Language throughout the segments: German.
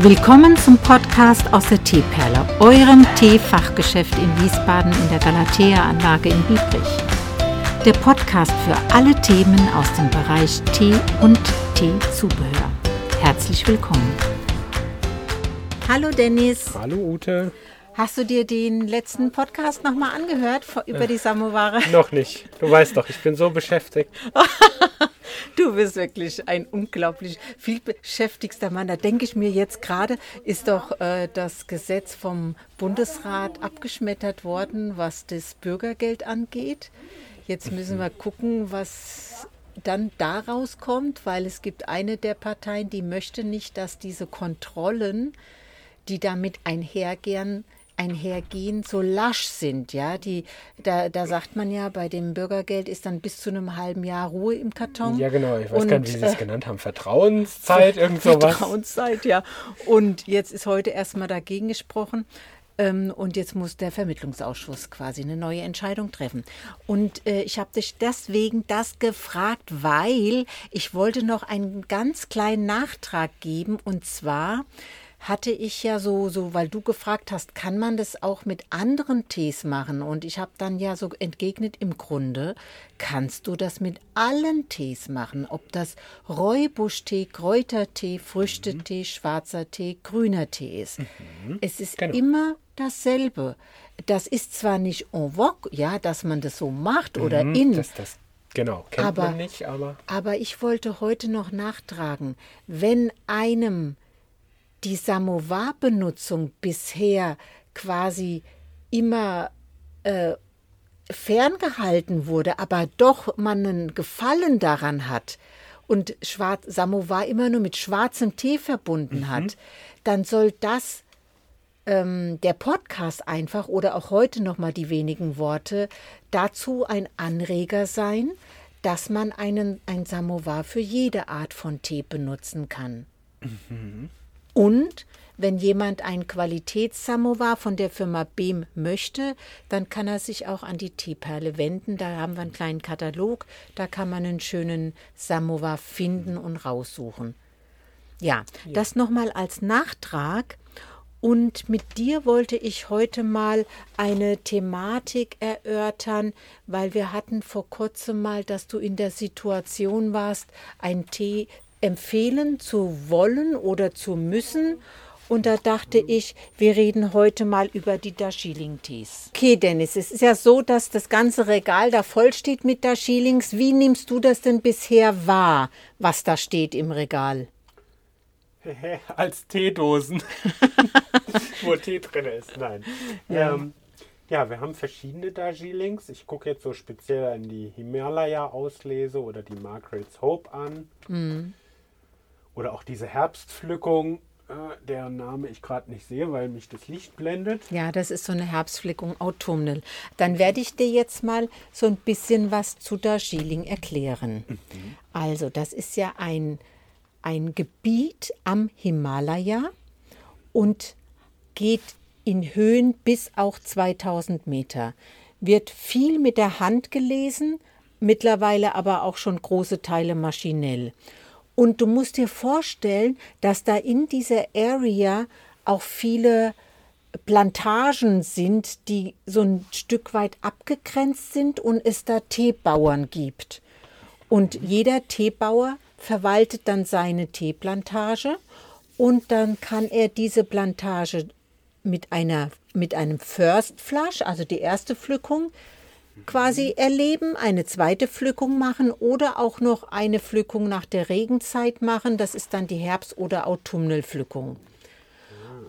Willkommen zum Podcast aus der Teeperle, eurem Teefachgeschäft in Wiesbaden in der Galatea-Anlage in Biebrich. Der Podcast für alle Themen aus dem Bereich Tee und Teezubehör. Herzlich willkommen. Hallo Dennis. Hallo Ute. Hast du dir den letzten Podcast nochmal angehört über die Samoware? Noch nicht. Du weißt doch, ich bin so beschäftigt. Du bist wirklich ein unglaublich viel beschäftigster Mann. Da denke ich mir jetzt gerade, ist doch äh, das Gesetz vom Bundesrat abgeschmettert worden, was das Bürgergeld angeht. Jetzt müssen wir gucken, was dann daraus kommt, weil es gibt eine der Parteien, die möchte nicht, dass diese Kontrollen, die damit einhergehen, einhergehen, so lasch sind. Ja, die, da, da sagt man ja, bei dem Bürgergeld ist dann bis zu einem halben Jahr Ruhe im Karton. Ja, genau. Ich weiß und, gar nicht, wie Sie es äh, genannt haben. Vertrauenszeit, irgend sowas. Vertrauenszeit, ja. Und jetzt ist heute erstmal dagegen gesprochen. Ähm, und jetzt muss der Vermittlungsausschuss quasi eine neue Entscheidung treffen. Und äh, ich habe dich deswegen das gefragt, weil ich wollte noch einen ganz kleinen Nachtrag geben. Und zwar hatte ich ja so, so, weil du gefragt hast, kann man das auch mit anderen Tees machen? Und ich habe dann ja so entgegnet, im Grunde kannst du das mit allen Tees machen. Ob das Räubuschtee, Kräutertee, Früchtetee, mhm. schwarzer Tee, grüner Tee ist. Mhm. Es ist genau. immer dasselbe. Das ist zwar nicht en vogue, ja, dass man das so macht oder mhm, in. Das, das, genau, kennt aber, man nicht, aber. Aber ich wollte heute noch nachtragen, wenn einem die Samovar-Benutzung bisher quasi immer äh, ferngehalten wurde, aber doch man einen Gefallen daran hat und Schwarz, Samovar immer nur mit schwarzem Tee verbunden mhm. hat, dann soll das ähm, der Podcast einfach oder auch heute noch mal die wenigen Worte dazu ein Anreger sein, dass man einen, ein Samovar für jede Art von Tee benutzen kann. Mhm. Und wenn jemand ein Qualitätssamovar von der Firma Behm möchte, dann kann er sich auch an die Teeperle wenden. Da haben wir einen kleinen Katalog, da kann man einen schönen Samovar finden und raussuchen. Ja, ja. das nochmal als Nachtrag. Und mit dir wollte ich heute mal eine Thematik erörtern, weil wir hatten vor kurzem mal, dass du in der Situation warst, einen Tee empfehlen zu wollen oder zu müssen. Und da dachte ich, wir reden heute mal über die Darjeeling-Tees. Okay, Dennis, es ist ja so, dass das ganze Regal da voll steht mit Darjeelings. Wie nimmst du das denn bisher wahr, was da steht im Regal? Als Teedosen, wo Tee drin ist. Nein. Ja. Ähm, ja, wir haben verschiedene Darjeelings. Ich gucke jetzt so speziell an die Himalaya-Auslese oder die Margaret's Hope an. Mhm. Oder auch diese Herbstpflückung, äh, deren Name ich gerade nicht sehe, weil mich das Licht blendet. Ja, das ist so eine Herbstpflückung autumnal. Dann werde ich dir jetzt mal so ein bisschen was zu Darjeeling erklären. Mhm. Also, das ist ja ein, ein Gebiet am Himalaya und geht in Höhen bis auch 2000 Meter. Wird viel mit der Hand gelesen, mittlerweile aber auch schon große Teile maschinell. Und du musst dir vorstellen, dass da in dieser Area auch viele Plantagen sind, die so ein Stück weit abgegrenzt sind und es da Teebauern gibt. Und jeder Teebauer verwaltet dann seine Teeplantage und dann kann er diese Plantage mit einer mit einem First Flush, also die erste Pflückung, quasi erleben, eine zweite Pflückung machen oder auch noch eine Pflückung nach der Regenzeit machen. Das ist dann die Herbst- oder Autumnalpflückung.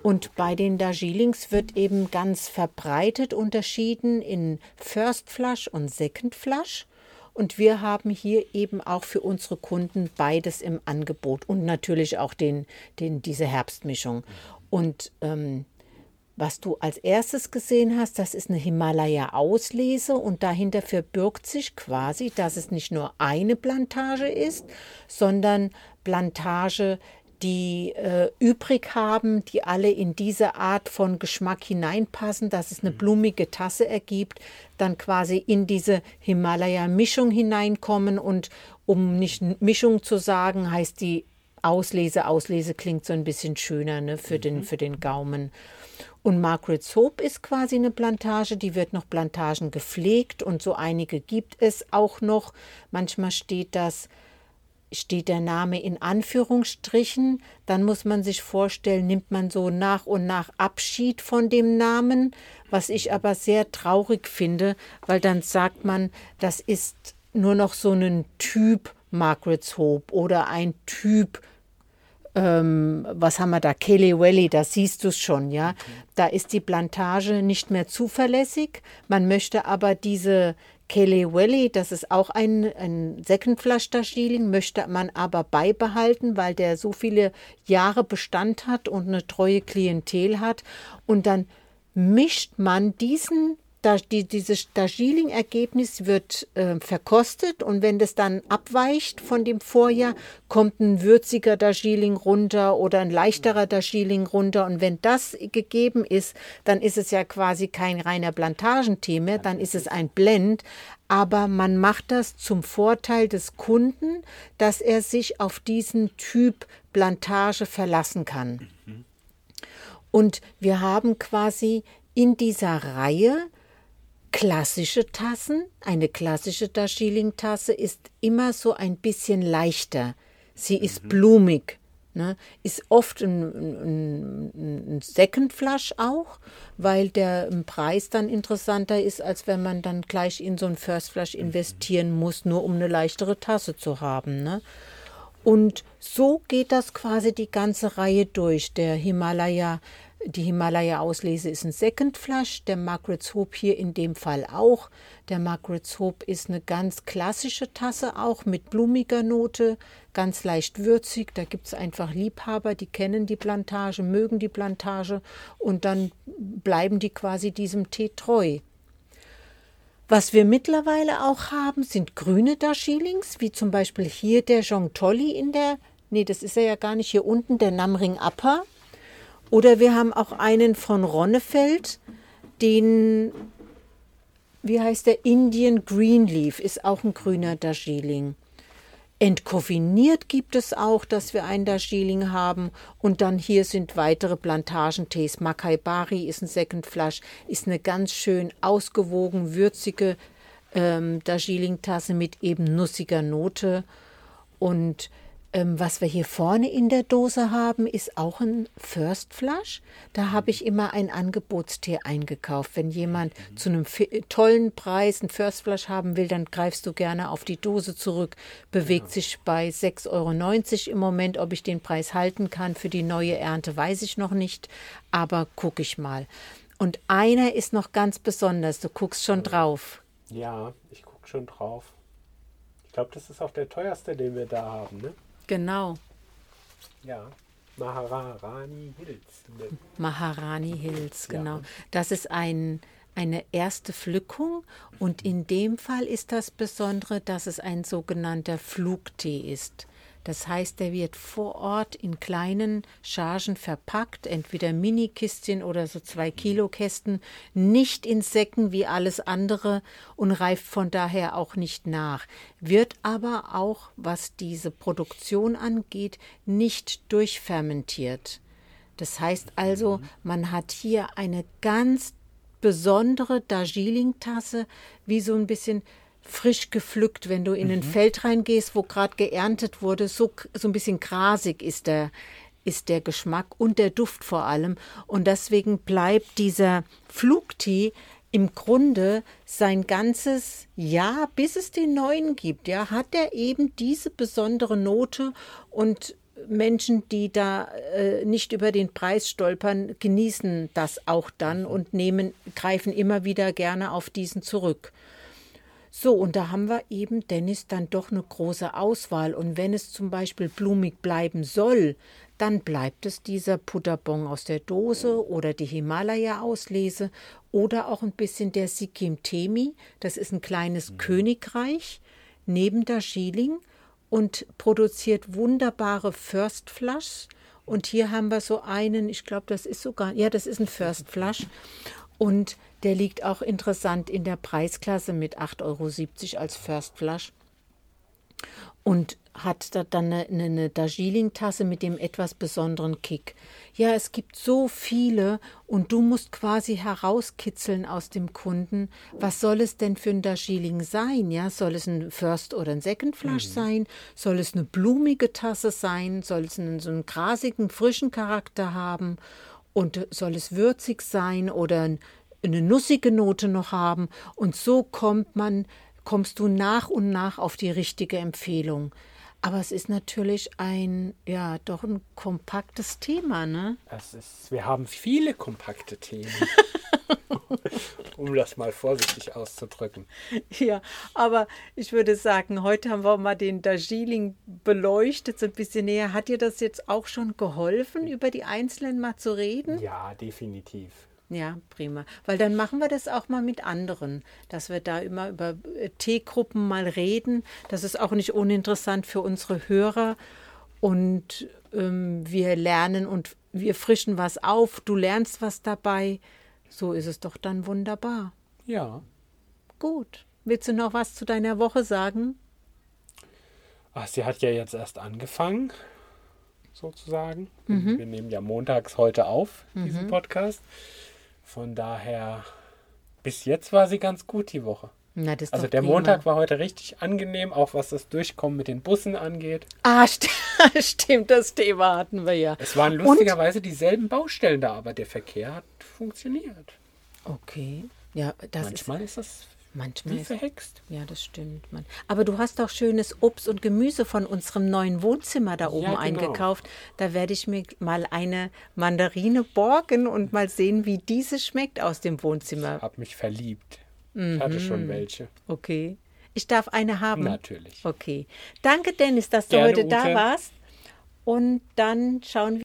Und bei den Darjeelings wird eben ganz verbreitet unterschieden in First Flush und Second Flush. Und wir haben hier eben auch für unsere Kunden beides im Angebot und natürlich auch den, den, diese Herbstmischung. Und ähm, was du als erstes gesehen hast, das ist eine Himalaya-Auslese und dahinter verbirgt sich quasi, dass es nicht nur eine Plantage ist, sondern Plantage, die äh, übrig haben, die alle in diese Art von Geschmack hineinpassen, dass es eine mhm. blumige Tasse ergibt, dann quasi in diese Himalaya-Mischung hineinkommen und um nicht Mischung zu sagen, heißt die Auslese. Auslese klingt so ein bisschen schöner ne, für, den, für den Gaumen. Und Margaret's Hope ist quasi eine Plantage, die wird noch Plantagen gepflegt und so einige gibt es auch noch. Manchmal steht das steht der Name in Anführungsstrichen, dann muss man sich vorstellen, nimmt man so nach und nach Abschied von dem Namen, was ich aber sehr traurig finde, weil dann sagt man, das ist nur noch so ein Typ Margaret's Hope oder ein Typ ähm, was haben wir da, Kelly Valley, da siehst du es schon, ja. Okay. Da ist die Plantage nicht mehr zuverlässig. Man möchte aber diese Kelly Valley, das ist auch ein, ein Darjeeling, möchte man aber beibehalten, weil der so viele Jahre Bestand hat und eine treue Klientel hat. Und dann mischt man diesen die, dieses Darjeeling-Ergebnis wird äh, verkostet und wenn das dann abweicht von dem Vorjahr, kommt ein würziger Darjeeling runter oder ein leichterer Darjeeling runter. Und wenn das gegeben ist, dann ist es ja quasi kein reiner Plantagentee mehr, dann ist es ein Blend. Aber man macht das zum Vorteil des Kunden, dass er sich auf diesen Typ Plantage verlassen kann. Mhm. Und wir haben quasi in dieser Reihe klassische Tassen. Eine klassische Darjeeling-Tasse ist immer so ein bisschen leichter. Sie ist mhm. blumig. Ne? Ist oft ein, ein, ein Second Flush auch, weil der Preis dann interessanter ist, als wenn man dann gleich in so ein First Flush mhm. investieren muss, nur um eine leichtere Tasse zu haben. Ne? Und so geht das quasi die ganze Reihe durch. Der Himalaya die Himalaya-Auslese ist ein Second Flush, der Margaret's Hope hier in dem Fall auch. Der Margaret's Hope ist eine ganz klassische Tasse auch mit blumiger Note, ganz leicht würzig. Da gibt es einfach Liebhaber, die kennen die Plantage, mögen die Plantage und dann bleiben die quasi diesem Tee treu. Was wir mittlerweile auch haben, sind grüne Darjeelings, wie zum Beispiel hier der Jong Tolly in der, nee, das ist er ja gar nicht hier unten, der Namring Upper. Oder wir haben auch einen von Ronnefeld, den, wie heißt der, Indian Greenleaf, ist auch ein grüner Darjeeling. Entkoffiniert gibt es auch, dass wir einen Darjeeling haben. Und dann hier sind weitere Plantagentees. Makai Bari ist ein Second Flush, ist eine ganz schön ausgewogen, würzige ähm, Darjeeling-Tasse mit eben nussiger Note. Und ähm, was wir hier vorne in der Dose haben, ist auch ein First Flush. Da habe ich immer einen Angebotstee eingekauft. Wenn jemand mhm. zu einem tollen Preis einen First Flush haben will, dann greifst du gerne auf die Dose zurück. Bewegt genau. sich bei 6,90 Euro im Moment. Ob ich den Preis halten kann für die neue Ernte, weiß ich noch nicht. Aber gucke ich mal. Und einer ist noch ganz besonders. Du guckst schon drauf. Ja, ich gucke schon drauf. Ich glaube, das ist auch der teuerste, den wir da haben, ne? Genau. Ja. Maharani Hills. Maharani Hills, genau. Ja. Das ist ein, eine erste Pflückung und in dem Fall ist das Besondere, dass es ein sogenannter Flugtee ist. Das heißt, der wird vor Ort in kleinen Chargen verpackt, entweder Mini-Kistchen oder so zwei Kilo Kästen, nicht in Säcken wie alles andere und reift von daher auch nicht nach. Wird aber auch, was diese Produktion angeht, nicht durchfermentiert. Das heißt also, man hat hier eine ganz besondere Darjeeling-Tasse, wie so ein bisschen frisch gepflückt, wenn du in ein mhm. Feld reingehst, wo gerade geerntet wurde. So, so ein bisschen grasig ist der, ist der Geschmack und der Duft vor allem. Und deswegen bleibt dieser Flugtee im Grunde sein ganzes Jahr, bis es den neuen gibt, ja, hat er eben diese besondere Note und Menschen, die da äh, nicht über den Preis stolpern, genießen das auch dann mhm. und nehmen, greifen immer wieder gerne auf diesen zurück. So, und da haben wir eben, Dennis, dann doch eine große Auswahl. Und wenn es zum Beispiel blumig bleiben soll, dann bleibt es dieser Putterbon aus der Dose oder die Himalaya-Auslese oder auch ein bisschen der Sikkim Temi. Das ist ein kleines mhm. Königreich neben der Schieling und produziert wunderbare First Flush. Und hier haben wir so einen, ich glaube, das ist sogar, ja, das ist ein First Flush. Und der liegt auch interessant in der Preisklasse mit 8,70 Euro als First Flush. Und hat da dann eine, eine Darjeeling-Tasse mit dem etwas besonderen Kick. Ja, es gibt so viele und du musst quasi herauskitzeln aus dem Kunden, was soll es denn für ein Darjeeling sein? Ja, soll es ein First oder ein Second Flush mhm. sein? Soll es eine blumige Tasse sein? Soll es einen, so einen grasigen, frischen Charakter haben? Und soll es würzig sein oder eine nussige Note noch haben? Und so kommt man, kommst du nach und nach auf die richtige Empfehlung. Aber es ist natürlich ein, ja, doch ein kompaktes Thema, ne? Es ist, wir haben viele kompakte Themen. um das mal vorsichtig auszudrücken. Ja, aber ich würde sagen, heute haben wir mal den Darjeeling beleuchtet, so ein bisschen näher. Hat dir das jetzt auch schon geholfen, über die Einzelnen mal zu reden? Ja, definitiv. Ja, prima. Weil dann machen wir das auch mal mit anderen, dass wir da immer über äh, Teegruppen mal reden. Das ist auch nicht uninteressant für unsere Hörer. Und ähm, wir lernen und wir frischen was auf. Du lernst was dabei. So ist es doch dann wunderbar. Ja. Gut. Willst du noch was zu deiner Woche sagen? Ach, sie hat ja jetzt erst angefangen, sozusagen. Mhm. Wir nehmen ja montags heute auf, diesen mhm. Podcast. Von daher, bis jetzt war sie ganz gut die Woche. Na, also der prima. Montag war heute richtig angenehm, auch was das Durchkommen mit den Bussen angeht. Ah, st stimmt, das Thema hatten wir ja. Es waren lustigerweise Und? dieselben Baustellen da, aber der Verkehr hat funktioniert. Okay. Ja, das Manchmal ist, ist das Manchmal Wie verhext. Ja, das stimmt. Man. Aber du hast auch schönes Obst und Gemüse von unserem neuen Wohnzimmer da oben ja, genau. eingekauft. Da werde ich mir mal eine Mandarine borgen und mal sehen, wie diese schmeckt aus dem Wohnzimmer. Ich habe mich verliebt. Mhm. Ich hatte schon mhm. welche. Okay. Ich darf eine haben? Natürlich. Okay. Danke, Dennis, dass du Gerne, heute Ute. da warst. Und dann schauen wir.